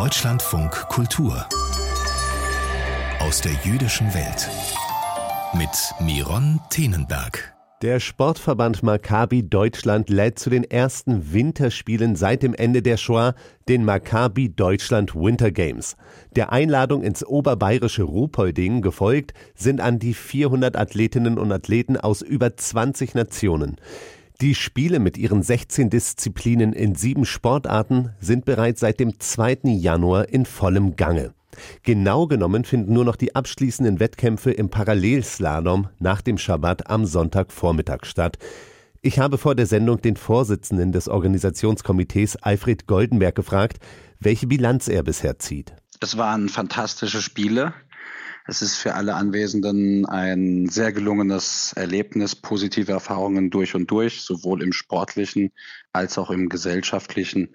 Deutschlandfunk Kultur aus der jüdischen Welt mit Miron Tenenberg. Der Sportverband Maccabi Deutschland lädt zu den ersten Winterspielen seit dem Ende der Shoah, den Maccabi Deutschland Winter Games. Der Einladung ins oberbayerische Ruhpolding gefolgt sind an die 400 Athletinnen und Athleten aus über 20 Nationen. Die Spiele mit ihren 16 Disziplinen in sieben Sportarten sind bereits seit dem 2. Januar in vollem Gange. Genau genommen finden nur noch die abschließenden Wettkämpfe im Parallelslalom nach dem Schabbat am Sonntagvormittag statt. Ich habe vor der Sendung den Vorsitzenden des Organisationskomitees Alfred Goldenberg gefragt, welche Bilanz er bisher zieht. Es waren fantastische Spiele. Es ist für alle Anwesenden ein sehr gelungenes Erlebnis, positive Erfahrungen durch und durch, sowohl im sportlichen als auch im gesellschaftlichen.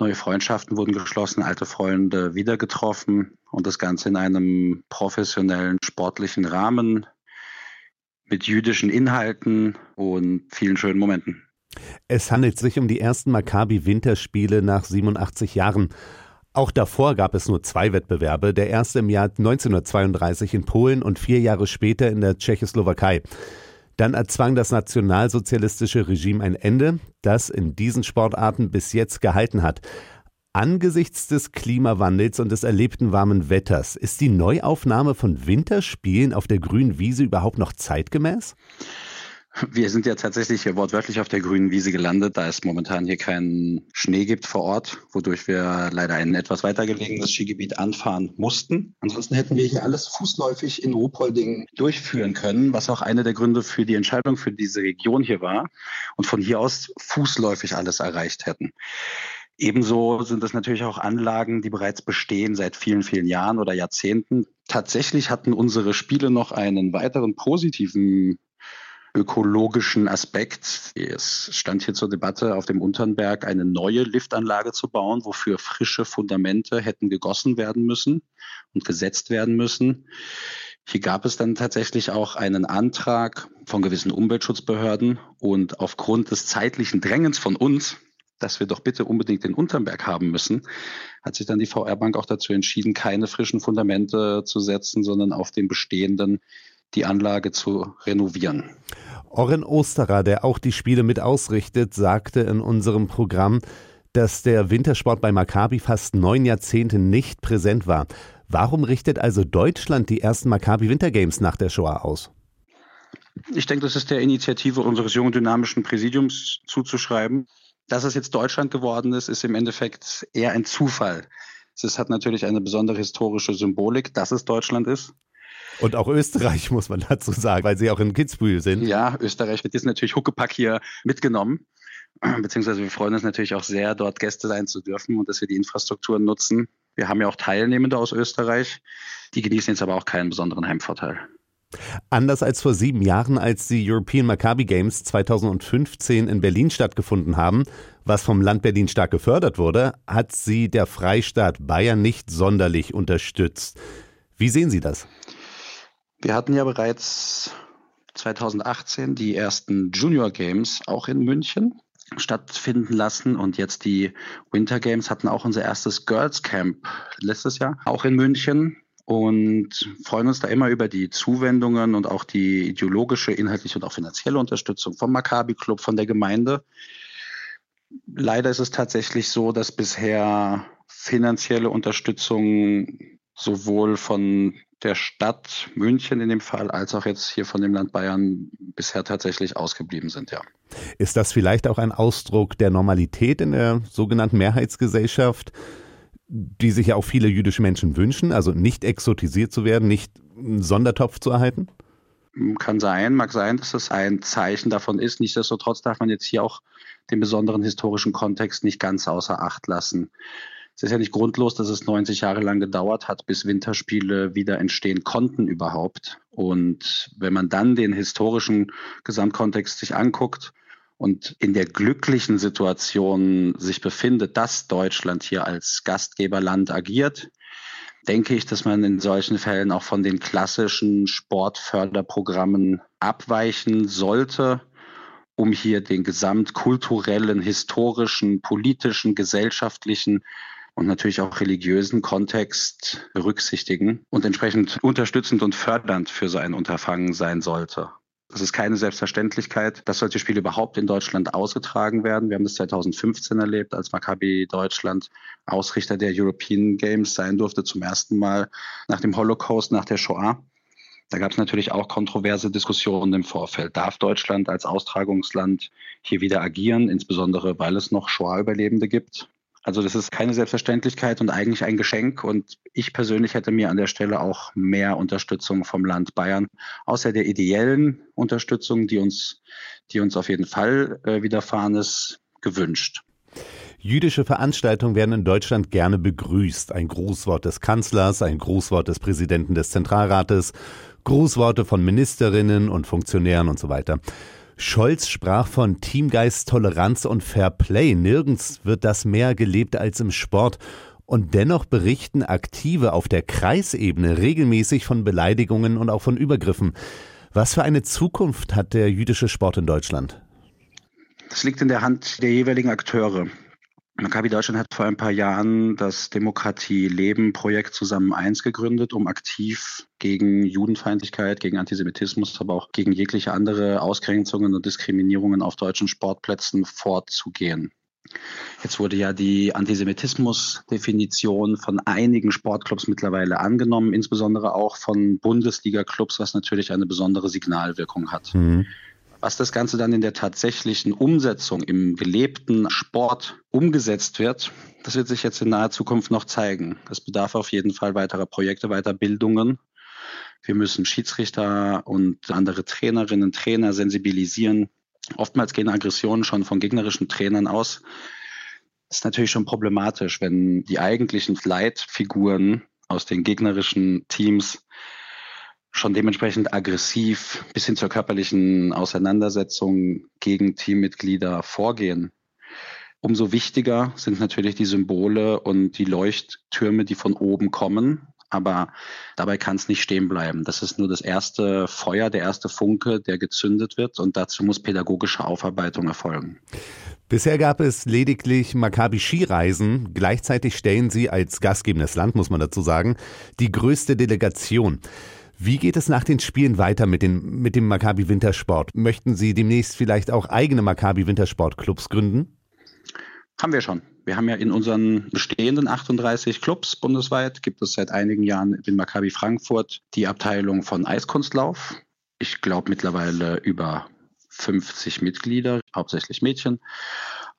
Neue Freundschaften wurden geschlossen, alte Freunde wieder getroffen und das Ganze in einem professionellen sportlichen Rahmen mit jüdischen Inhalten und vielen schönen Momenten. Es handelt sich um die ersten Maccabi-Winterspiele nach 87 Jahren. Auch davor gab es nur zwei Wettbewerbe, der erste im Jahr 1932 in Polen und vier Jahre später in der Tschechoslowakei. Dann erzwang das nationalsozialistische Regime ein Ende, das in diesen Sportarten bis jetzt gehalten hat. Angesichts des Klimawandels und des erlebten warmen Wetters, ist die Neuaufnahme von Winterspielen auf der grünen Wiese überhaupt noch zeitgemäß? Wir sind ja tatsächlich hier wortwörtlich auf der grünen Wiese gelandet, da es momentan hier keinen Schnee gibt vor Ort, wodurch wir leider ein etwas weiter gelegenes Skigebiet anfahren mussten. Ansonsten hätten wir hier alles fußläufig in Ruhpolding durchführen können, was auch einer der Gründe für die Entscheidung für diese Region hier war und von hier aus fußläufig alles erreicht hätten. Ebenso sind es natürlich auch Anlagen, die bereits bestehen seit vielen, vielen Jahren oder Jahrzehnten. Tatsächlich hatten unsere Spiele noch einen weiteren positiven ökologischen Aspekt. Es stand hier zur Debatte, auf dem Unternberg eine neue Liftanlage zu bauen, wofür frische Fundamente hätten gegossen werden müssen und gesetzt werden müssen. Hier gab es dann tatsächlich auch einen Antrag von gewissen Umweltschutzbehörden und aufgrund des zeitlichen Drängens von uns, dass wir doch bitte unbedingt den Unternberg haben müssen, hat sich dann die VR Bank auch dazu entschieden, keine frischen Fundamente zu setzen, sondern auf den bestehenden die Anlage zu renovieren. Orren Osterer, der auch die Spiele mit ausrichtet, sagte in unserem Programm, dass der Wintersport bei Maccabi fast neun Jahrzehnte nicht präsent war. Warum richtet also Deutschland die ersten Maccabi Wintergames nach der Shoah aus? Ich denke, das ist der Initiative unseres jungen dynamischen Präsidiums zuzuschreiben. Dass es jetzt Deutschland geworden ist, ist im Endeffekt eher ein Zufall. Es hat natürlich eine besondere historische Symbolik, dass es Deutschland ist. Und auch Österreich, muss man dazu sagen, weil sie auch in Kitzbühel sind. Ja, Österreich wird jetzt natürlich Huckepack hier mitgenommen. Beziehungsweise wir freuen uns natürlich auch sehr, dort Gäste sein zu dürfen und dass wir die Infrastrukturen nutzen. Wir haben ja auch Teilnehmende aus Österreich. Die genießen jetzt aber auch keinen besonderen Heimvorteil. Anders als vor sieben Jahren, als die European Maccabi Games 2015 in Berlin stattgefunden haben, was vom Land Berlin stark gefördert wurde, hat sie der Freistaat Bayern nicht sonderlich unterstützt. Wie sehen Sie das? Wir hatten ja bereits 2018 die ersten Junior Games auch in München stattfinden lassen und jetzt die Winter Games hatten auch unser erstes Girls Camp letztes Jahr auch in München und freuen uns da immer über die Zuwendungen und auch die ideologische, inhaltliche und auch finanzielle Unterstützung vom Maccabi Club, von der Gemeinde. Leider ist es tatsächlich so, dass bisher finanzielle Unterstützung sowohl von der Stadt München in dem Fall als auch jetzt hier von dem Land Bayern bisher tatsächlich ausgeblieben sind, ja. Ist das vielleicht auch ein Ausdruck der Normalität in der sogenannten Mehrheitsgesellschaft, die sich ja auch viele jüdische Menschen wünschen, also nicht exotisiert zu werden, nicht einen Sondertopf zu erhalten? Kann sein, mag sein, dass das ein Zeichen davon ist. Nichtsdestotrotz darf man jetzt hier auch den besonderen historischen Kontext nicht ganz außer Acht lassen. Es ist ja nicht grundlos, dass es 90 Jahre lang gedauert hat, bis Winterspiele wieder entstehen konnten überhaupt. Und wenn man dann den historischen Gesamtkontext sich anguckt und in der glücklichen Situation sich befindet, dass Deutschland hier als Gastgeberland agiert, denke ich, dass man in solchen Fällen auch von den klassischen Sportförderprogrammen abweichen sollte um hier den gesamtkulturellen, historischen, politischen, gesellschaftlichen und natürlich auch religiösen Kontext berücksichtigen und entsprechend unterstützend und fördernd für so ein Unterfangen sein sollte. Das ist keine Selbstverständlichkeit, dass solche Spiele überhaupt in Deutschland ausgetragen werden. Wir haben das 2015 erlebt, als Maccabi Deutschland Ausrichter der European Games sein durfte, zum ersten Mal nach dem Holocaust, nach der Shoah. Da gab es natürlich auch kontroverse Diskussionen im Vorfeld. Darf Deutschland als Austragungsland hier wieder agieren, insbesondere weil es noch Shoah-Überlebende gibt? Also das ist keine Selbstverständlichkeit und eigentlich ein Geschenk. Und ich persönlich hätte mir an der Stelle auch mehr Unterstützung vom Land Bayern, außer der ideellen Unterstützung, die uns, die uns auf jeden Fall äh, widerfahren ist, gewünscht. Jüdische Veranstaltungen werden in Deutschland gerne begrüßt. Ein Grußwort des Kanzlers, ein Grußwort des Präsidenten des Zentralrates, Grußworte von Ministerinnen und Funktionären und so weiter. Scholz sprach von Teamgeist, Toleranz und Fair Play. Nirgends wird das mehr gelebt als im Sport. Und dennoch berichten Aktive auf der Kreisebene regelmäßig von Beleidigungen und auch von Übergriffen. Was für eine Zukunft hat der jüdische Sport in Deutschland? Das liegt in der Hand der jeweiligen Akteure. Maccabi Deutschland hat vor ein paar Jahren das Demokratie Leben Projekt zusammen eins gegründet, um aktiv gegen Judenfeindlichkeit, gegen Antisemitismus, aber auch gegen jegliche andere Ausgrenzungen und Diskriminierungen auf deutschen Sportplätzen vorzugehen. Jetzt wurde ja die Antisemitismus-Definition von einigen Sportclubs mittlerweile angenommen, insbesondere auch von Bundesliga-Clubs, was natürlich eine besondere Signalwirkung hat. Mhm. Was das Ganze dann in der tatsächlichen Umsetzung im gelebten Sport umgesetzt wird, das wird sich jetzt in naher Zukunft noch zeigen. Es bedarf auf jeden Fall weiterer Projekte, Weiterbildungen. Wir müssen Schiedsrichter und andere Trainerinnen, Trainer sensibilisieren. Oftmals gehen Aggressionen schon von gegnerischen Trainern aus. Das ist natürlich schon problematisch, wenn die eigentlichen Leitfiguren aus den gegnerischen Teams schon dementsprechend aggressiv bis hin zur körperlichen Auseinandersetzung gegen Teammitglieder vorgehen. Umso wichtiger sind natürlich die Symbole und die Leuchttürme, die von oben kommen. Aber dabei kann es nicht stehen bleiben. Das ist nur das erste Feuer, der erste Funke, der gezündet wird. Und dazu muss pädagogische Aufarbeitung erfolgen. Bisher gab es lediglich Maccabi-Skireisen. Gleichzeitig stellen Sie als gastgebendes Land, muss man dazu sagen, die größte Delegation. Wie geht es nach den Spielen weiter mit, den, mit dem Maccabi Wintersport? Möchten Sie demnächst vielleicht auch eigene Maccabi Wintersportclubs gründen? Haben wir schon. Wir haben ja in unseren bestehenden 38 Clubs bundesweit, gibt es seit einigen Jahren in Maccabi Frankfurt die Abteilung von Eiskunstlauf. Ich glaube mittlerweile über 50 Mitglieder, hauptsächlich Mädchen,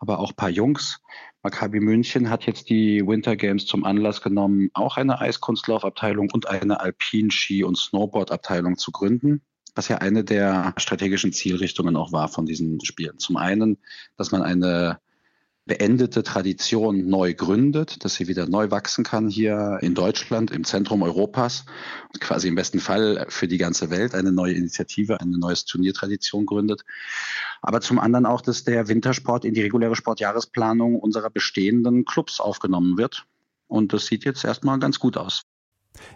aber auch paar Jungs. Maccabi München hat jetzt die Winter Games zum Anlass genommen, auch eine Eiskunstlaufabteilung und eine Alpin-Ski- und Snowboard-Abteilung zu gründen, was ja eine der strategischen Zielrichtungen auch war von diesen Spielen. Zum einen, dass man eine beendete Tradition neu gründet, dass sie wieder neu wachsen kann hier in Deutschland, im Zentrum Europas quasi im besten Fall für die ganze Welt eine neue Initiative, eine neue Turniertradition gründet. Aber zum anderen auch, dass der Wintersport in die reguläre Sportjahresplanung unserer bestehenden Clubs aufgenommen wird. Und das sieht jetzt erstmal ganz gut aus.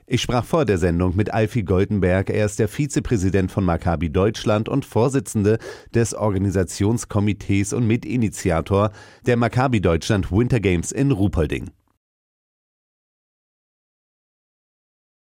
Ich sprach vor der Sendung mit Alfie Goldenberg. Er ist der Vizepräsident von Maccabi Deutschland und Vorsitzende des Organisationskomitees und Mitinitiator der Maccabi Deutschland Winter Games in Ruhpolding.